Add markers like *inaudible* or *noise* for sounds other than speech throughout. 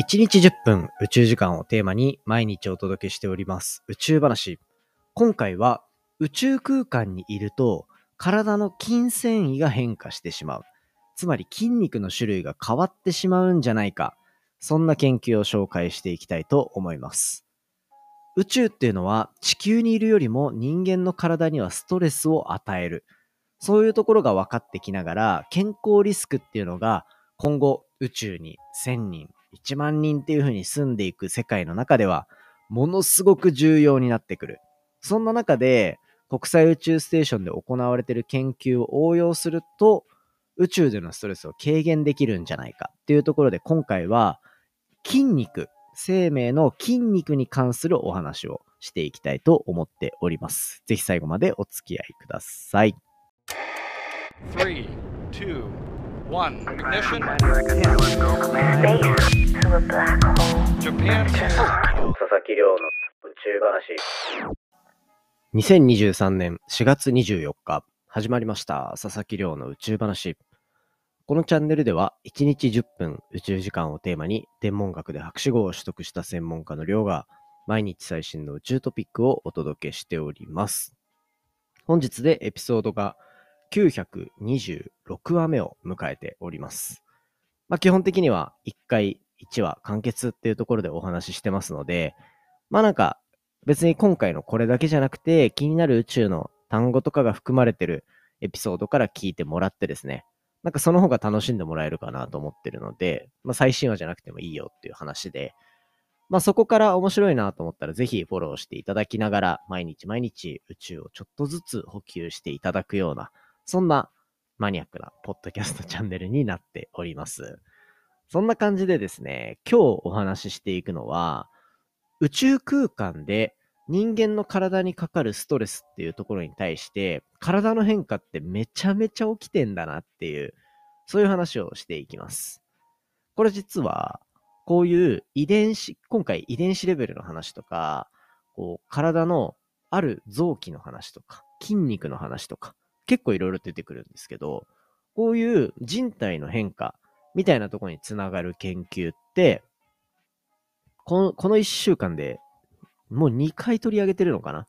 1日10分宇宙時間をテーマに毎日お届けしております宇宙話。今回は宇宙空間にいると体の筋繊維が変化してしまう。つまり筋肉の種類が変わってしまうんじゃないか。そんな研究を紹介していきたいと思います。宇宙っていうのは地球にいるよりも人間の体にはストレスを与える。そういうところが分かってきながら健康リスクっていうのが今後宇宙に1000人1万人っていう風に住んでいく世界の中では、ものすごく重要になってくる。そんな中で、国際宇宙ステーションで行われている研究を応用すると、宇宙でのストレスを軽減できるんじゃないかっていうところで、今回は、筋肉、生命の筋肉に関するお話をしていきたいと思っております。ぜひ最後までお付き合いください。3, 2, one ignition. Japan 佐々木亮の宇宙話。2023年4月24日、始まりました。佐々木亮の宇宙話。このチャンネルでは、1日10分宇宙時間をテーマに、天文学で博士号を取得した専門家の亮が、毎日最新の宇宙トピックをお届けしております。本日でエピソードが926話目を迎えております。まあ、基本的には1回1話完結っていうところでお話ししてますので、まあなんか別に今回のこれだけじゃなくて気になる宇宙の単語とかが含まれてるエピソードから聞いてもらってですね、なんかその方が楽しんでもらえるかなと思ってるので、まあ最新話じゃなくてもいいよっていう話で、まあそこから面白いなと思ったらぜひフォローしていただきながら毎日毎日宇宙をちょっとずつ補給していただくようなそんなマニアックなポッドキャストチャンネルになっております。そんな感じでですね、今日お話ししていくのは、宇宙空間で人間の体にかかるストレスっていうところに対して、体の変化ってめちゃめちゃ起きてんだなっていう、そういう話をしていきます。これ実は、こういう遺伝子、今回遺伝子レベルの話とか、こう体のある臓器の話とか、筋肉の話とか、結構いろいろ出てくるんですけど、こういう人体の変化みたいなところにつながる研究って、この、この1週間でもう2回取り上げてるのかな？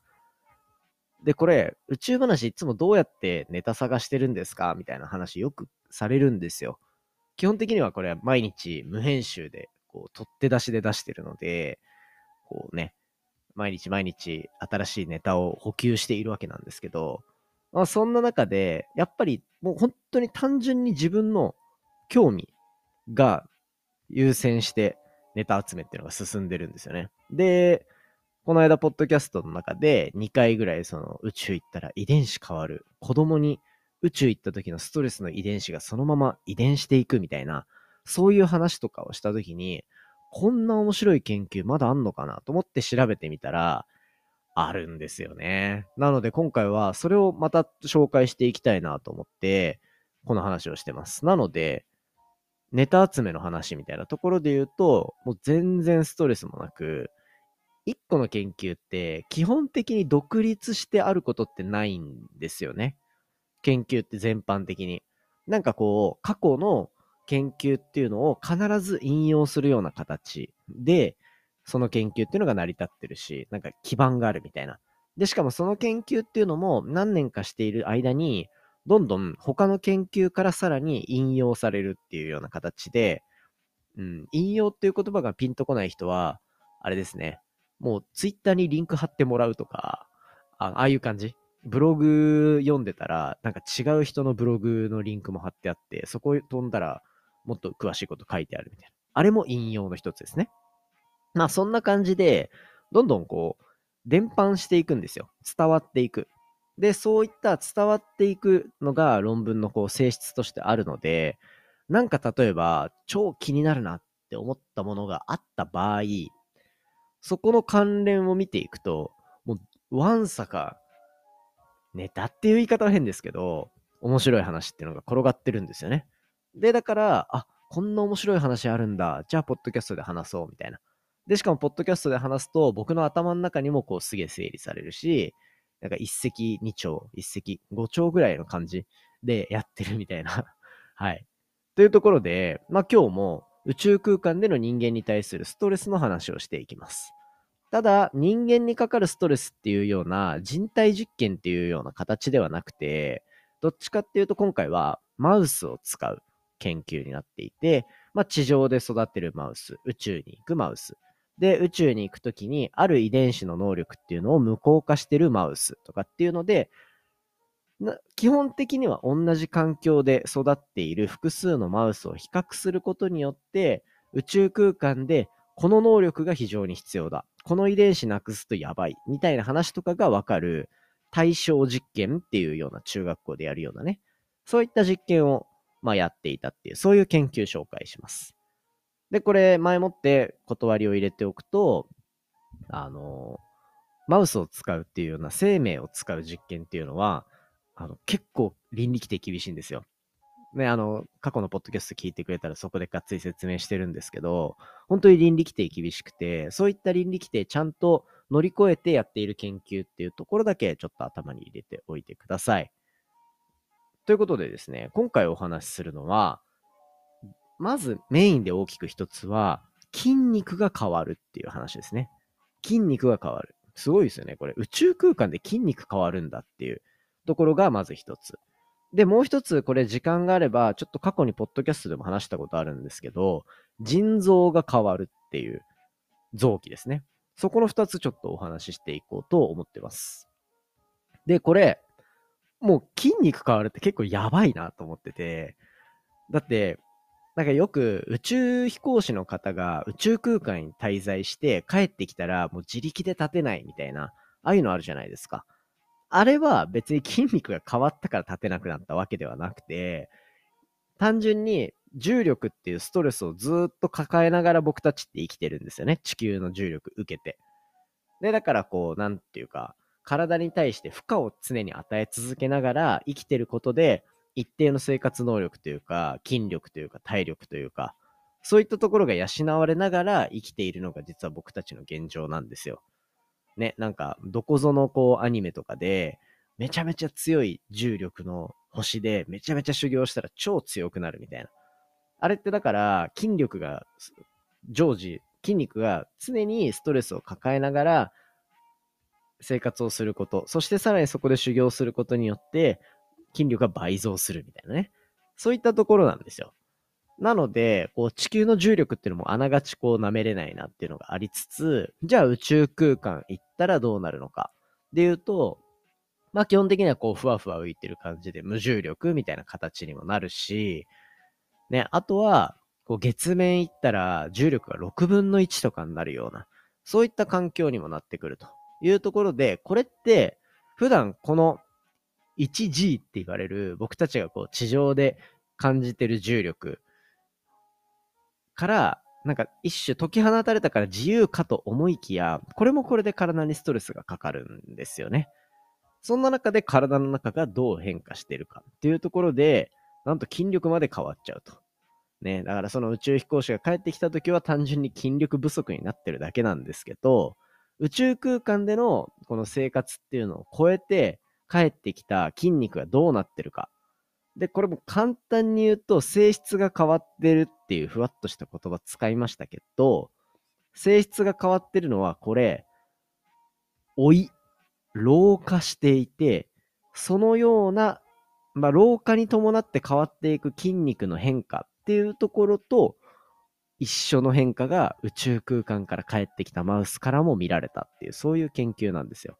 で、これ、宇宙話いつもどうやってネタ探してるんですか？みたいな話よくされるんですよ。基本的にはこれは毎日無編集で、こう、取って出しで出してるので、こうね、毎日毎日新しいネタを補給しているわけなんですけど、まあ、そんな中で、やっぱりもう本当に単純に自分の興味が優先してネタ集めっていうのが進んでるんですよね。で、この間、ポッドキャストの中で2回ぐらいその宇宙行ったら遺伝子変わる。子供に宇宙行った時のストレスの遺伝子がそのまま遺伝していくみたいな、そういう話とかをした時に、こんな面白い研究まだあんのかなと思って調べてみたら、あるんですよね。なので今回はそれをまた紹介していきたいなと思って、この話をしてます。なので、ネタ集めの話みたいなところで言うと、もう全然ストレスもなく、一個の研究って基本的に独立してあることってないんですよね。研究って全般的に。なんかこう、過去の研究っていうのを必ず引用するような形で、その研究っていうのが成り立ってるし、なんか基盤があるみたいな。で、しかもその研究っていうのも何年かしている間に、どんどん他の研究からさらに引用されるっていうような形で、うん、引用っていう言葉がピンとこない人は、あれですね。もうツイッターにリンク貼ってもらうとか、あああいう感じ？ブログ読んでたら、なんか違う人のブログのリンクも貼ってあって、そこ飛んだらもっと詳しいこと書いてあるみたいな。あれも引用の一つですね。まあそんな感じで、どんどんこう、伝播していくんですよ。伝わっていく。で、そういった伝わっていくのが論文のこう性質としてあるので、なんか例えば、超気になるなって思ったものがあった場合、そこの関連を見ていくと、もう、わんさか、ネタっていう言い方は変ですけど、面白い話っていうのが転がってるんですよね。で、だから、あ、こんな面白い話あるんだ。じゃあ、ポッドキャストで話そう、みたいな。で、しかも、ポッドキャストで話すと、僕の頭の中にもこう、すげえ整理されるし、なんか一石二鳥、一石五鳥ぐらいの感じでやってるみたいな *laughs* はい。というところで、まあ今日も宇宙空間での人間に対するストレスの話をしていきます。ただ、人間にかかるストレスっていうような人体実験っていうような形ではなくて、どっちかっていうと今回はマウスを使う研究になっていて、まあ、地上で育てるマウス、宇宙に行くマウス。で、宇宙に行くときに、ある遺伝子の能力っていうのを無効化してるマウスとかっていうので、基本的には同じ環境で育っている複数のマウスを比較することによって、宇宙空間でこの能力が非常に必要だ。この遺伝子なくすとやばい。みたいな話とかがわかる対象実験っていうような中学校でやるようなね。そういった実験を、まあ、やっていたっていう、そういう研究紹介します。で、これ、前もって断りを入れておくと、あの、マウスを使うっていうような生命を使う実験っていうのは、あの、結構倫理規定厳しいんですよ。ね、あの、過去のポッドキャスト聞いてくれたらそこでがっつり説明してるんですけど、本当に倫理規定厳しくて、そういった倫理規定ちゃんと乗り越えてやっている研究っていうところだけちょっと頭に入れておいてください。ということでですね、今回お話しするのは、まずメインで大きく一つは、筋肉が変わるっていう話ですね。筋肉が変わる。すごいですよね。これ、宇宙空間で筋肉変わるんだっていうところがまず一つ。で、もう一つ、これ時間があれば、ちょっと過去にポッドキャストでも話したことあるんですけど、腎臓が変わるっていう臓器ですね。そこの二つちょっとお話ししていこうと思ってます。で、これ、もう筋肉変わるって結構やばいなと思ってて、だって、なんかよく宇宙飛行士の方が宇宙空間に滞在して帰ってきたらもう自力で立てないみたいな、ああいうのあるじゃないですか。あれは別に筋肉が変わったから立てなくなったわけではなくて、単純に重力っていうストレスをずっと抱えながら僕たちって生きてるんですよね。地球の重力受けて。で、だからこう、なんていうか、体に対して負荷を常に与え続けながら生きてることで、一定の生活能力というか、筋力というか、体力というか、そういったところが養われながら生きているのが実は僕たちの現状なんですよ。ね、なんか、どこぞのこうアニメとかで、めちゃめちゃ強い重力の星で、めちゃめちゃ修行したら超強くなるみたいな。あれってだから、筋力が常時、筋肉が常にストレスを抱えながら、生活をすること、そしてさらにそこで修行することによって、筋力が倍増するみたいなね。そういったところなんですよ。なので、こう地球の重力っていうのもあながちこう舐めれないなっていうのがありつつ、じゃあ宇宙空間行ったらどうなるのか。で言うと、まあ基本的にはこうふわふわ浮いてる感じで無重力みたいな形にもなるし、ね、あとは、こう月面行ったら重力が6分の1とかになるような、そういった環境にもなってくると。いうところで、これって普段この 1G って言われる僕たちがこう地上で感じてる重力から、なんか一種解き放たれたから自由かと思いきや、これもこれで体にストレスがかかるんですよね。そんな中で体の中がどう変化してるかっていうところで、なんと筋力まで変わっちゃうと。ね、だからその宇宙飛行士が帰ってきた時は単純に筋力不足になってるだけなんですけど、宇宙空間でのこの生活っていうのを超えて帰ってきた筋肉がどうなってるか。で、これも簡単に言うと性質が変わってるっていうふわっとした言葉使いましたけど、性質が変わってるのはこれ、老い、老化していて、そのような、まあ、老化に伴って変わっていく筋肉の変化っていうところと、一緒の変化が宇宙空間から帰ってきたマウスからも見られたっていう、そういう研究なんですよ。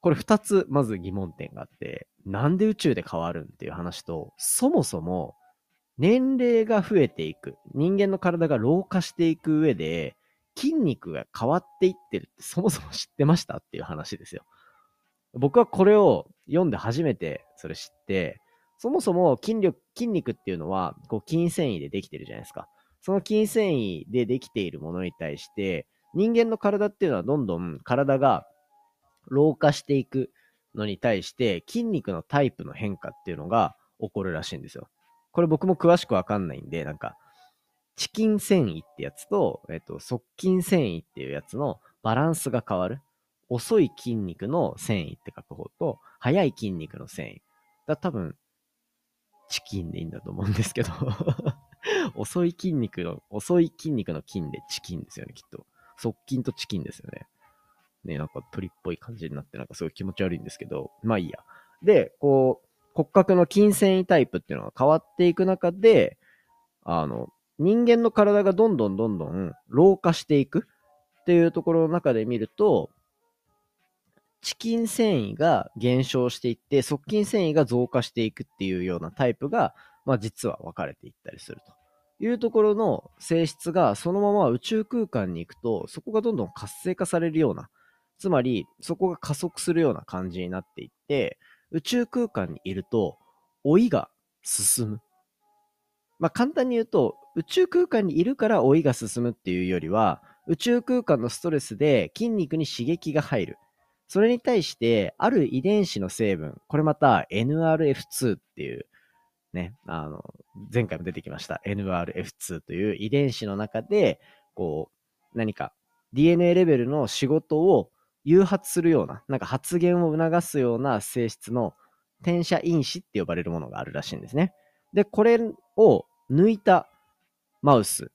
これ二つまず疑問点があって、なんで宇宙で変わるんっていう話と、そもそも年齢が増えていく、人間の体が老化していく上で、筋肉が変わっていってるってそもそも知ってましたっていう話ですよ。僕はこれを読んで初めてそれ知って、そもそも筋力、筋肉っていうのは、こう、筋繊維でできてるじゃないですか。その筋繊維でできているものに対して、人間の体っていうのはどんどん体が老化していくのに対して、筋肉のタイプの変化っていうのが起こるらしいんですよ。これ僕も詳しくわかんないんで、なんか、チキン繊維ってやつと、えっと、側筋繊維っていうやつのバランスが変わる。遅い筋肉の繊維って書く方と、速い筋肉の繊維。だ多分、チキンでいいんだと思うんですけど *laughs* 遅い筋肉の、遅い筋肉の筋でチキンですよね、きっと。側筋とチキンですよね。ね、なんか鳥っぽい感じになって、なんかすごい気持ち悪いんですけど、まあいいや。で、こう、骨格の筋繊維タイプっていうのが変わっていく中で、あの、人間の体がどんどんどんどん老化していくっていうところの中で見ると、チキン繊維が減少していって、側筋繊維が増加していくっていうようなタイプが、まあ実は分かれていったりするというところの性質がそのまま宇宙空間に行くと、そこがどんどん活性化されるような、つまりそこが加速するような感じになっていって、宇宙空間にいると老いが進む。まあ簡単に言うと、宇宙空間にいるから老いが進むっていうよりは、宇宙空間のストレスで筋肉に刺激が入る。それに対して、ある遺伝子の成分、これまた NRF2 っていう、ね、あの、前回も出てきました NRF2 という遺伝子の中で、こう、何か DNA レベルの仕事を誘発するような、なんか発言を促すような性質の転写因子って呼ばれるものがあるらしいんですね。で、これを抜いたマウス。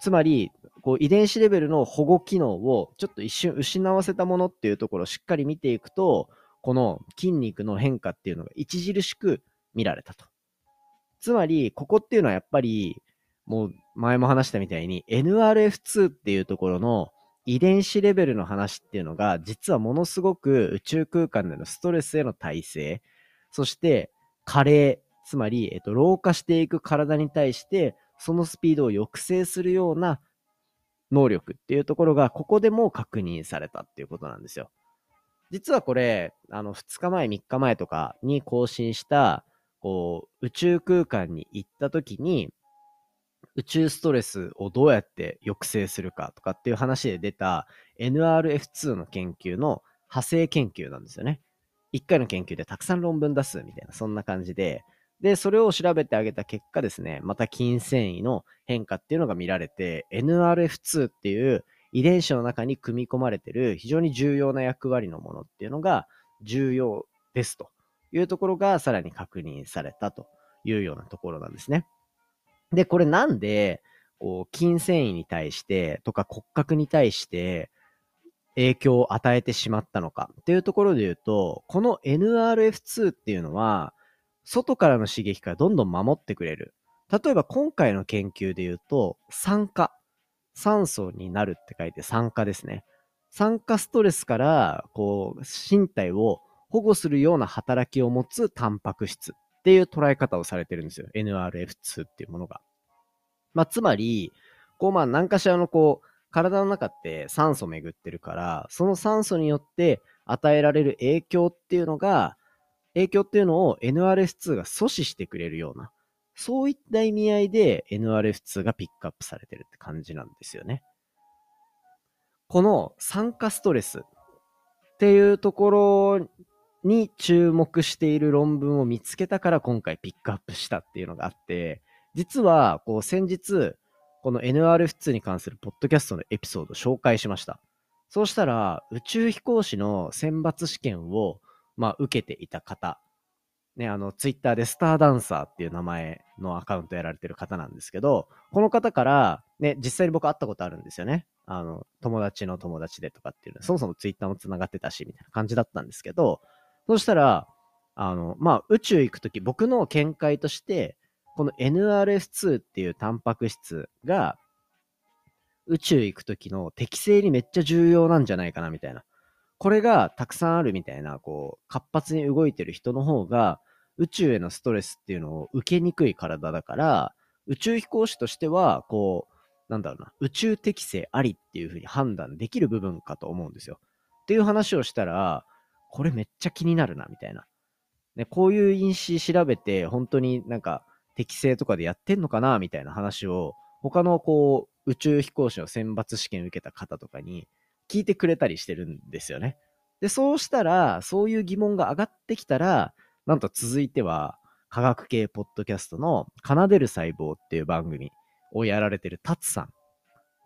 つまり、こう遺伝子レベルの保護機能をちょっと一瞬失わせたものっていうところをしっかり見ていくと、この筋肉の変化っていうのが著しく見られたと。つまり、ここっていうのはやっぱり、もう前も話したみたいに NRF2 っていうところの遺伝子レベルの話っていうのが、実はものすごく宇宙空間でのストレスへの耐性、そして加齢、つまり、えっと、老化していく体に対して、そのスピードを抑制するような能力っていうところが、ここでも確認されたっていうことなんですよ。実はこれ、あの、2日前、3日前とかに更新した、こう、宇宙空間に行った時に、宇宙ストレスをどうやって抑制するかとかっていう話で出た NRF2 の研究の派生研究なんですよね。1回の研究でたくさん論文出すみたいな、そんな感じで、で、それを調べてあげた結果ですね、また筋繊維の変化っていうのが見られて、NRF2 っていう遺伝子の中に組み込まれてる非常に重要な役割のものっていうのが重要ですというところがさらに確認されたというようなところなんですね。で、これなんで、こう、筋繊維に対してとか骨格に対して影響を与えてしまったのかっていうところで言うと、この NRF2 っていうのは、外からの刺激からどんどん守ってくれる。例えば今回の研究で言うと、酸化。酸素になるって書いて酸化ですね。酸化ストレスから、こう、身体を保護するような働きを持つタンパク質っていう捉え方をされてるんですよ。NRF2 っていうものが。まあ、つまり、こう、まあ、何かしらのこう、体の中って酸素巡ってるから、その酸素によって与えられる影響っていうのが、影響っていうのを NRF2 が阻止してくれるような、そういった意味合いで NRF2 がピックアップされてるって感じなんですよね。この酸化ストレスっていうところに注目している論文を見つけたから今回ピックアップしたっていうのがあって、実はこう先日、この NRF2 に関するポッドキャストのエピソードを紹介しました。そうしたら宇宙飛行士の選抜試験をまあ、受けていた方、ね、あの、ツイッターでスターダンサーっていう名前のアカウントやられてる方なんですけど、この方から、ね、実際に僕会ったことあるんですよね。あの、友達の友達でとかっていうのはそもそもツイッターも繋がってたし、みたいな感じだったんですけど、そしたら、あの、まあ、宇宙行くとき、僕の見解として、この NRS2 っていうタンパク質が、宇宙行くときの適正にめっちゃ重要なんじゃないかな、みたいな。これがたくさんあるみたいな、こう、活発に動いてる人の方が、宇宙へのストレスっていうのを受けにくい体だから、宇宙飛行士としては、こう、なんだろうな、宇宙適性ありっていうふうに判断できる部分かと思うんですよ。っていう話をしたら、これめっちゃ気になるな、みたいな。ね、こういう因子調べて、本当になんか適性とかでやってんのかな、みたいな話を、他のこう、宇宙飛行士の選抜試験受けた方とかに聞いてくれたりしてるんですよね。で、そうしたら、そういう疑問が上がってきたら、なんと続いては、科学系ポッドキャストの奏でる細胞っていう番組をやられてるタツさん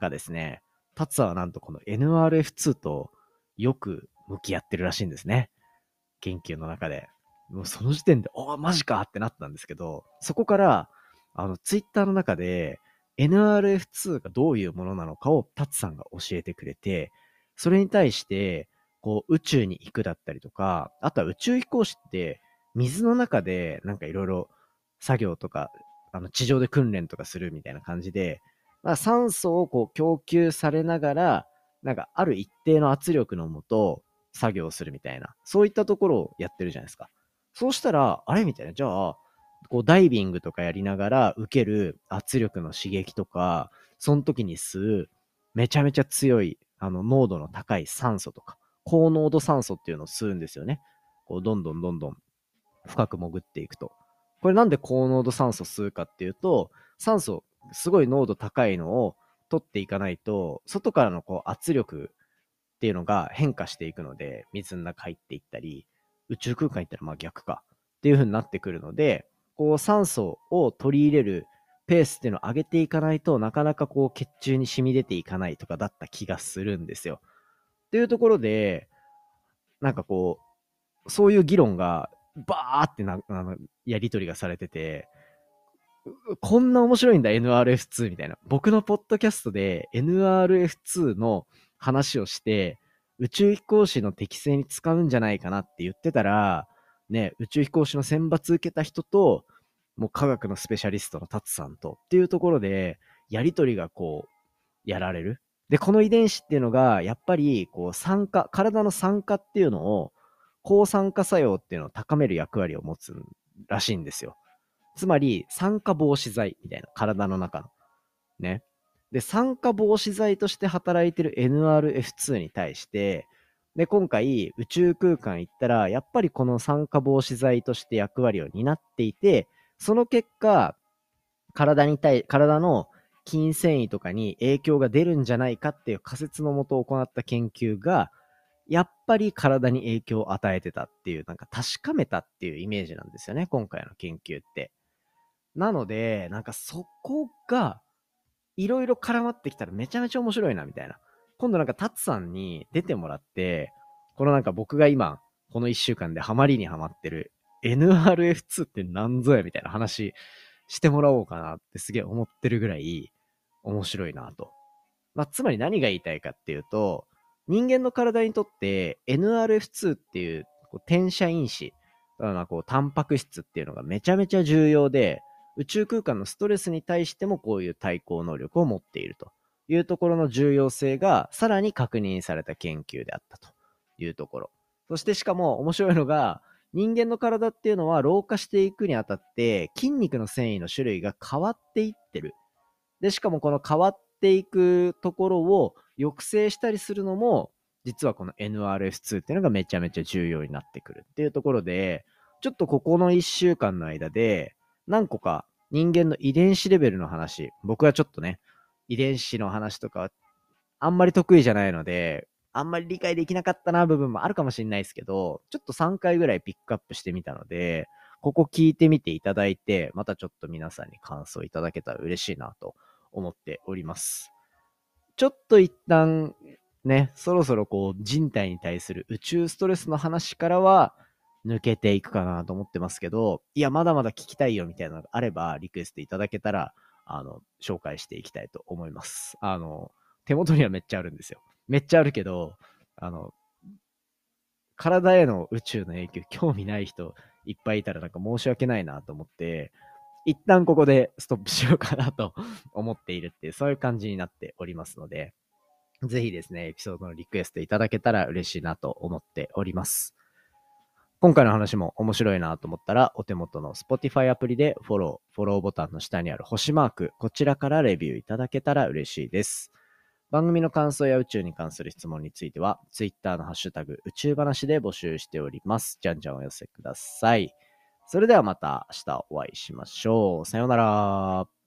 がですね、タツはなんとこの NRF2 とよく向き合ってるらしいんですね。研究の中で。もうその時点で、おマジかってなったんですけど、そこからあの、ツイッターの中で NRF2 がどういうものなのかをタツさんが教えてくれて、それに対して、こう、宇宙に行くだったりとか、あとは宇宙飛行士って、水の中でなんかいろいろ作業とか、あの、地上で訓練とかするみたいな感じで、まあ、酸素をこう供給されながら、なんかある一定の圧力のもと作業するみたいな、そういったところをやってるじゃないですか。そうしたら、あれみたいな、じゃあ、こうダイビングとかやりながら受ける圧力の刺激とか、その時に吸うめちゃめちゃ強い、あの、濃度の高い酸素とか、高濃度酸素っていうのを吸うんですよね。こう、どんどんどんどん深く潜っていくと。これなんで高濃度酸素吸うかっていうと、酸素、すごい濃度高いのを取っていかないと、外からのこう圧力っていうのが変化していくので、水の中入っていったり、宇宙空間行ったらまあ逆かっていう風になってくるので、こう酸素を取り入れるペースっていうのを上げていかないとなかなかこう血中に染み出ていかないとかだった気がするんですよ。っていうところで、なんかこう、そういう議論がバーってな、あの、やりとりがされてて、こんな面白いんだ NRF2 みたいな。僕のポッドキャストで NRF2 の話をして、宇宙飛行士の適正に使うんじゃないかなって言ってたら、ね、宇宙飛行士の選抜受けた人と、もう科学のスペシャリストのタツさんとっていうところで、やりとりがこう、やられる。で、この遺伝子っていうのが、やっぱり、こう、酸化、体の酸化っていうのを、抗酸化作用っていうのを高める役割を持つらしいんですよ。つまり、酸化防止剤みたいな、体の中の。ね。で、酸化防止剤として働いてる NRF2 に対して、で、今回宇宙空間行ったら、やっぱりこの酸化防止剤として役割を担っていて、その結果、体に対、体の筋繊維とかに影響が出るんじゃないかっていう仮説のもと行った研究が、やっぱり体に影響を与えてたっていう、なんか確かめたっていうイメージなんですよね、今回の研究って。なので、なんかそこが、いろいろ絡まってきたらめちゃめちゃ面白いな、みたいな。今度なんかタツさんに出てもらって、このなんか僕が今、この一週間でハマりにハマってる NRF2 って何ぞやみたいな話してもらおうかなってすげえ思ってるぐらい面白いなと。まあ、つまり何が言いたいかっていうと、人間の体にとって NRF2 っていうこう転写因子、まあ、こうタンパク質っていうのがめちゃめちゃ重要で、宇宙空間のストレスに対してもこういう対抗能力を持っているというところの重要性がさらに確認された研究であったというところ。そしてしかも面白いのが、人間の体っていうのは老化していくにあたって筋肉の繊維の種類が変わっていってる。で、しかもこの変わっていくところを抑制したりするのも、実はこの NRF2 っていうのがめちゃめちゃ重要になってくるっていうところで、ちょっとここの1週間の間で、何個か人間の遺伝子レベルの話、僕はちょっとね、遺伝子の話とか、あんまり得意じゃないので、あんまり理解できなかったな部分もあるかもしれないですけど、ちょっと3回ぐらいピックアップしてみたので、ここ聞いてみていただいて、またちょっと皆さんに感想いただけたら嬉しいなと思っております。ちょっと一旦ね、そろそろこう人体に対する宇宙ストレスの話からは抜けていくかなと思ってますけど、いや、まだまだ聞きたいよみたいなのがあればリクエストいただけたら、あの、紹介していきたいと思います。あの、手元にはめっちゃあるんですよ。めっちゃあるけど、あの、体への宇宙の影響、興味ない人いっぱいいたらなんか申し訳ないなと思って、一旦ここでストップしようかなと *laughs* 思っているっていう、そういう感じになっておりますので、ぜひですね、エピソードのリクエストいただけたら嬉しいなと思っております。今回の話も面白いなと思ったら、お手元の Spotify アプリでフォロー、フォローボタンの下にある星マーク、こちらからレビューいただけたら嬉しいです。番組の感想や宇宙に関する質問については、Twitter のハッシュタグ宇宙話で募集しております。じゃんじゃんお寄せください。それではまた明日お会いしましょう。さようなら。